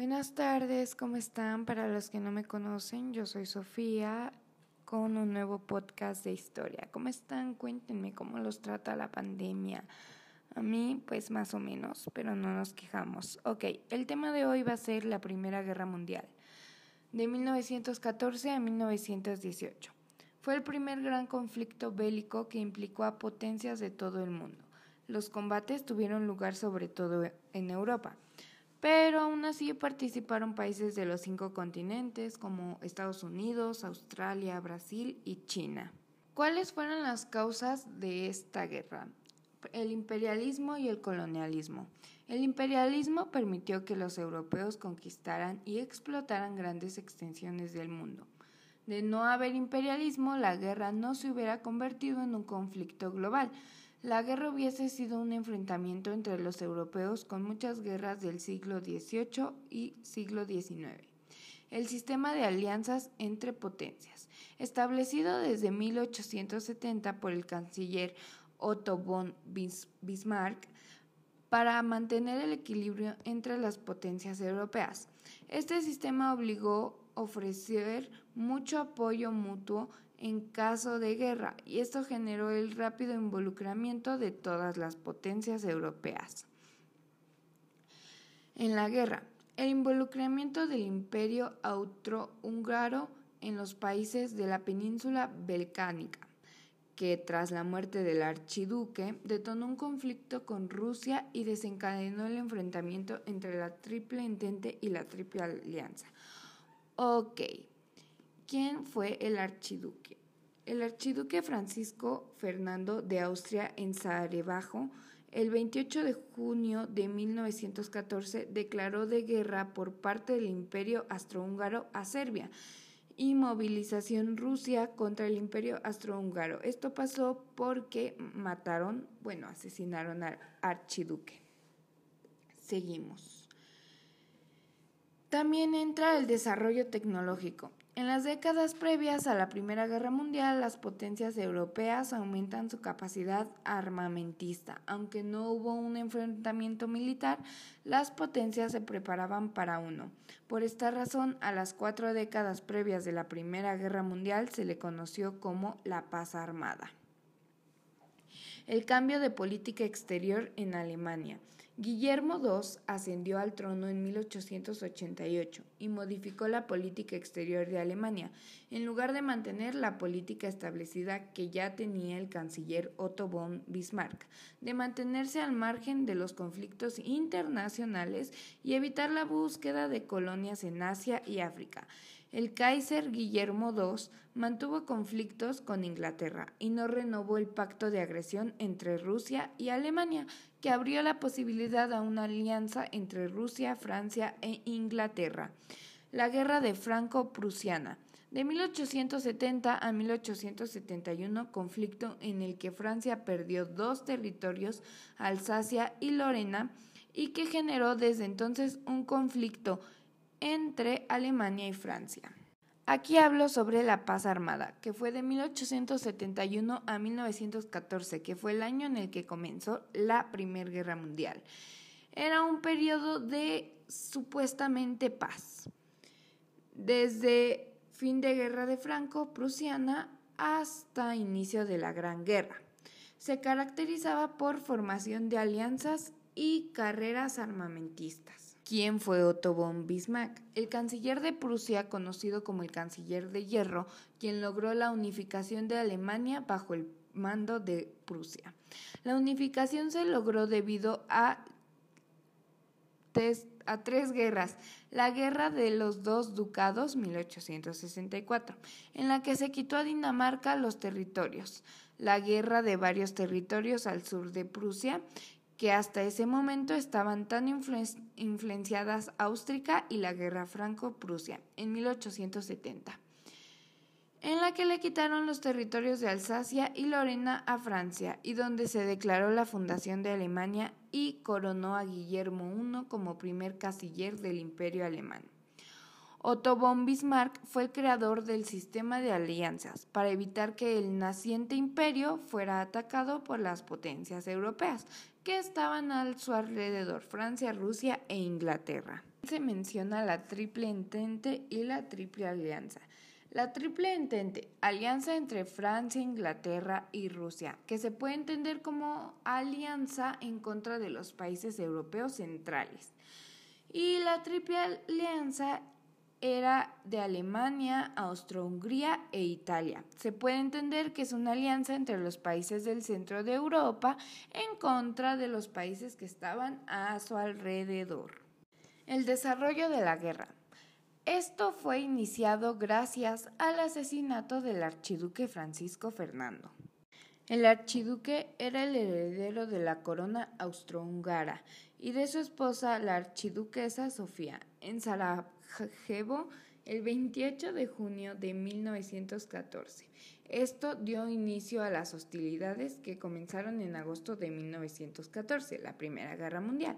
Buenas tardes, ¿cómo están? Para los que no me conocen, yo soy Sofía con un nuevo podcast de historia. ¿Cómo están? Cuéntenme cómo los trata la pandemia. A mí, pues más o menos, pero no nos quejamos. Ok, el tema de hoy va a ser la Primera Guerra Mundial, de 1914 a 1918. Fue el primer gran conflicto bélico que implicó a potencias de todo el mundo. Los combates tuvieron lugar sobre todo en Europa pero aún así participaron países de los cinco continentes como Estados Unidos, Australia, Brasil y China. ¿Cuáles fueron las causas de esta guerra? El imperialismo y el colonialismo. El imperialismo permitió que los europeos conquistaran y explotaran grandes extensiones del mundo. De no haber imperialismo, la guerra no se hubiera convertido en un conflicto global, la guerra hubiese sido un enfrentamiento entre los europeos con muchas guerras del siglo XVIII y siglo XIX. El sistema de alianzas entre potencias, establecido desde 1870 por el canciller Otto von Bismarck, para mantener el equilibrio entre las potencias europeas. Este sistema obligó a ofrecer mucho apoyo mutuo en caso de guerra y esto generó el rápido involucramiento de todas las potencias europeas. En la guerra, el involucramiento del imperio austrohúngaro en los países de la península balcánica, que tras la muerte del archiduque detonó un conflicto con Rusia y desencadenó el enfrentamiento entre la Triple Entente y la Triple Alianza. Ok, ¿Quién fue el archiduque? El archiduque Francisco Fernando de Austria en Sarajevo, el 28 de junio de 1914, declaró de guerra por parte del Imperio Austrohúngaro a Serbia y movilización Rusia contra el Imperio Austrohúngaro. Esto pasó porque mataron, bueno, asesinaron al archiduque. Seguimos. También entra el desarrollo tecnológico. En las décadas previas a la Primera Guerra Mundial, las potencias europeas aumentan su capacidad armamentista. Aunque no hubo un enfrentamiento militar, las potencias se preparaban para uno. Por esta razón, a las cuatro décadas previas de la Primera Guerra Mundial se le conoció como la paz armada. El cambio de política exterior en Alemania. Guillermo II ascendió al trono en 1888 y modificó la política exterior de Alemania, en lugar de mantener la política establecida que ya tenía el canciller Otto von Bismarck, de mantenerse al margen de los conflictos internacionales y evitar la búsqueda de colonias en Asia y África. El Kaiser Guillermo II mantuvo conflictos con Inglaterra y no renovó el pacto de agresión entre Rusia y Alemania, que abrió la posibilidad a una alianza entre Rusia, Francia e Inglaterra. La Guerra de Franco-Prusiana. De 1870 a 1871, conflicto en el que Francia perdió dos territorios, Alsacia y Lorena, y que generó desde entonces un conflicto entre Alemania y Francia. Aquí hablo sobre la paz armada, que fue de 1871 a 1914, que fue el año en el que comenzó la Primera Guerra Mundial. Era un periodo de supuestamente paz. Desde fin de guerra de Franco-Prusiana hasta inicio de la Gran Guerra. Se caracterizaba por formación de alianzas y carreras armamentistas. ¿Quién fue Otto von Bismarck? El canciller de Prusia, conocido como el canciller de hierro, quien logró la unificación de Alemania bajo el mando de Prusia. La unificación se logró debido a, a tres guerras. La guerra de los dos ducados, 1864, en la que se quitó a Dinamarca los territorios. La guerra de varios territorios al sur de Prusia que hasta ese momento estaban tan influenciadas Austria y la guerra franco-prusia en 1870, en la que le quitaron los territorios de Alsacia y Lorena a Francia y donde se declaró la fundación de Alemania y coronó a Guillermo I como primer canciller del imperio alemán. Otto von Bismarck fue el creador del sistema de alianzas para evitar que el naciente imperio fuera atacado por las potencias europeas que estaban a su alrededor, Francia, Rusia e Inglaterra. Se menciona la Triple Entente y la Triple Alianza. La Triple Entente, alianza entre Francia, Inglaterra y Rusia, que se puede entender como alianza en contra de los países europeos centrales. Y la Triple Alianza era de Alemania, Austro-Hungría e Italia. Se puede entender que es una alianza entre los países del centro de Europa en contra de los países que estaban a su alrededor. El desarrollo de la guerra. Esto fue iniciado gracias al asesinato del archiduque Francisco Fernando. El archiduque era el heredero de la corona austrohúngara y de su esposa, la archiduquesa Sofía, en el 28 de junio de 1914. Esto dio inicio a las hostilidades que comenzaron en agosto de 1914, la Primera Guerra Mundial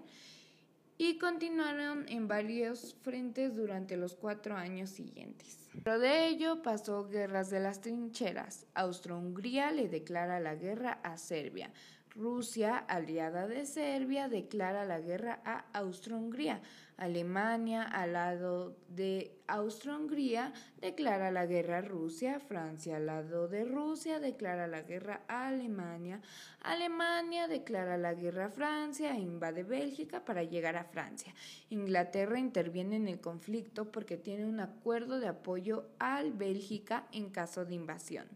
y continuaron en varios frentes durante los cuatro años siguientes. Pero de ello pasó guerras de las trincheras. Austro-Hungría le declara la guerra a Serbia. Rusia, aliada de Serbia, declara la guerra a Austro-Hungría. Alemania, al lado de Austro-Hungría, declara la guerra a Rusia. Francia, al lado de Rusia, declara la guerra a Alemania. Alemania declara la guerra a Francia e invade Bélgica para llegar a Francia. Inglaterra interviene en el conflicto porque tiene un acuerdo de apoyo al Bélgica en caso de invasión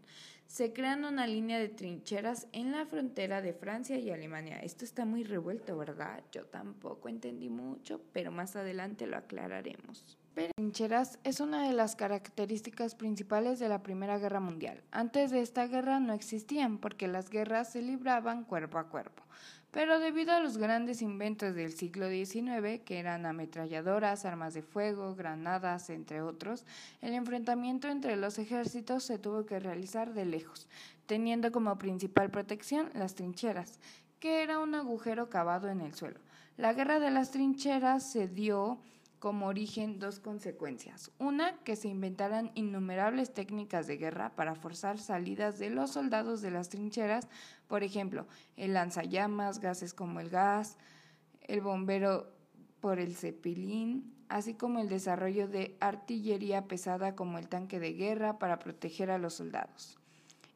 se crean una línea de trincheras en la frontera de Francia y Alemania. Esto está muy revuelto, ¿verdad? Yo tampoco entendí mucho, pero más adelante lo aclararemos. Trincheras es una de las características principales de la Primera Guerra Mundial. Antes de esta guerra no existían porque las guerras se libraban cuerpo a cuerpo. Pero debido a los grandes inventos del siglo XIX, que eran ametralladoras, armas de fuego, granadas, entre otros, el enfrentamiento entre los ejércitos se tuvo que realizar de lejos, teniendo como principal protección las trincheras, que era un agujero cavado en el suelo. La guerra de las trincheras se dio como origen dos consecuencias. Una, que se inventaran innumerables técnicas de guerra para forzar salidas de los soldados de las trincheras, por ejemplo, el lanzallamas, gases como el gas, el bombero por el cepilín, así como el desarrollo de artillería pesada como el tanque de guerra para proteger a los soldados.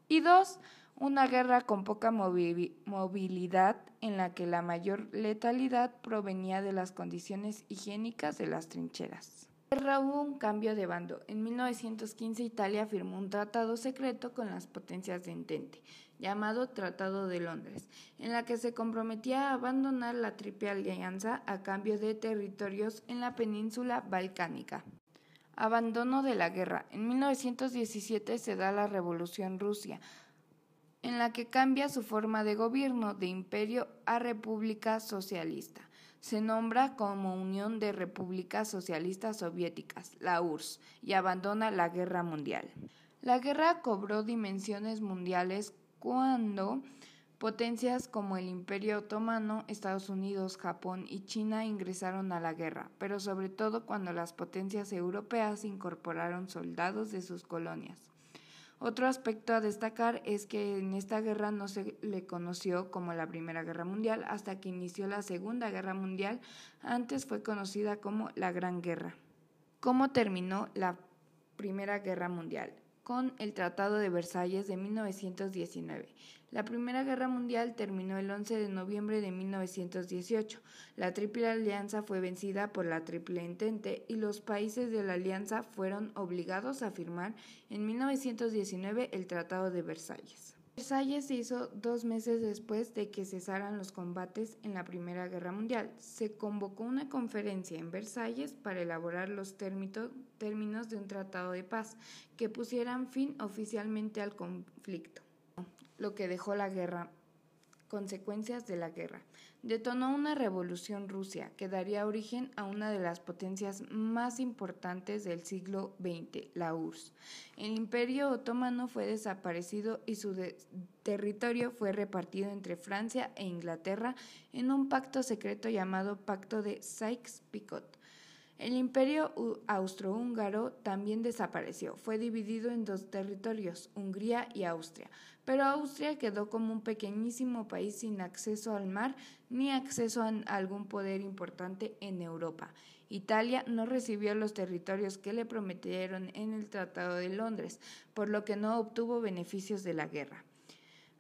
Y dos, una guerra con poca movilidad en la que la mayor letalidad provenía de las condiciones higiénicas de las trincheras. Guerra hubo un cambio de bando. En 1915 Italia firmó un tratado secreto con las potencias de Entente, llamado Tratado de Londres, en la que se comprometía a abandonar la Triple Alianza a cambio de territorios en la península balcánica. Abandono de la guerra. En 1917 se da la Revolución Rusia, en la que cambia su forma de gobierno de imperio a república socialista. Se nombra como Unión de Repúblicas Socialistas Soviéticas, la URSS, y abandona la guerra mundial. La guerra cobró dimensiones mundiales cuando potencias como el Imperio Otomano, Estados Unidos, Japón y China ingresaron a la guerra, pero sobre todo cuando las potencias europeas incorporaron soldados de sus colonias. Otro aspecto a destacar es que en esta guerra no se le conoció como la Primera Guerra Mundial hasta que inició la Segunda Guerra Mundial, antes fue conocida como la Gran Guerra. ¿Cómo terminó la Primera Guerra Mundial? Con el Tratado de Versalles de 1919. La Primera Guerra Mundial terminó el 11 de noviembre de 1918. La Triple Alianza fue vencida por la Triple Entente y los países de la Alianza fueron obligados a firmar en 1919 el Tratado de Versalles. Versalles se hizo dos meses después de que cesaran los combates en la Primera Guerra Mundial. Se convocó una conferencia en Versalles para elaborar los términos de un tratado de paz que pusieran fin oficialmente al conflicto, lo que dejó la guerra consecuencias de la guerra. Detonó una revolución Rusia que daría origen a una de las potencias más importantes del siglo XX, la URSS. El imperio otomano fue desaparecido y su territorio fue repartido entre Francia e Inglaterra en un pacto secreto llamado Pacto de Sykes-Picot. El imperio austrohúngaro también desapareció. Fue dividido en dos territorios, Hungría y Austria. Pero Austria quedó como un pequeñísimo país sin acceso al mar ni acceso a algún poder importante en Europa. Italia no recibió los territorios que le prometieron en el Tratado de Londres, por lo que no obtuvo beneficios de la guerra.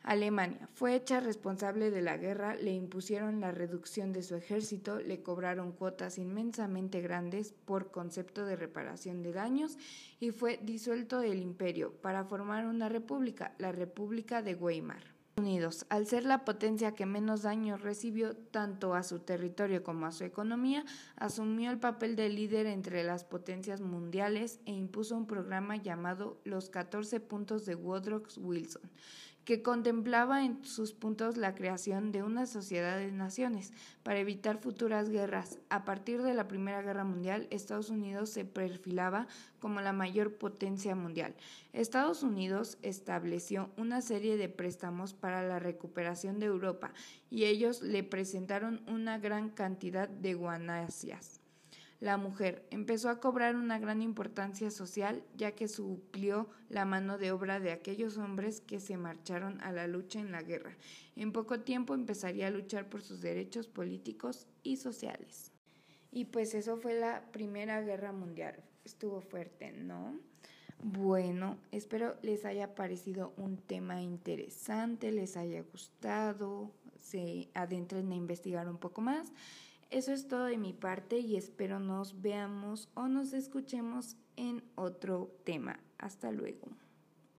Alemania fue hecha responsable de la guerra, le impusieron la reducción de su ejército, le cobraron cuotas inmensamente grandes por concepto de reparación de daños y fue disuelto el imperio para formar una república, la República de Weimar. Unidos, al ser la potencia que menos daños recibió tanto a su territorio como a su economía, asumió el papel de líder entre las potencias mundiales e impuso un programa llamado los 14 puntos de Woodrow Wilson, que contemplaba en sus puntos la creación de una sociedad de naciones para evitar futuras guerras. A partir de la Primera Guerra Mundial, Estados Unidos se perfilaba como la mayor potencia mundial. Estados Unidos estableció una serie de préstamos para la recuperación de Europa y ellos le presentaron una gran cantidad de guanasias la mujer empezó a cobrar una gran importancia social ya que suplió la mano de obra de aquellos hombres que se marcharon a la lucha en la guerra. En poco tiempo empezaría a luchar por sus derechos políticos y sociales. Y pues eso fue la Primera Guerra Mundial. Estuvo fuerte, ¿no? Bueno, espero les haya parecido un tema interesante, les haya gustado, se adentren a investigar un poco más. Eso es todo de mi parte y espero nos veamos o nos escuchemos en otro tema. Hasta luego.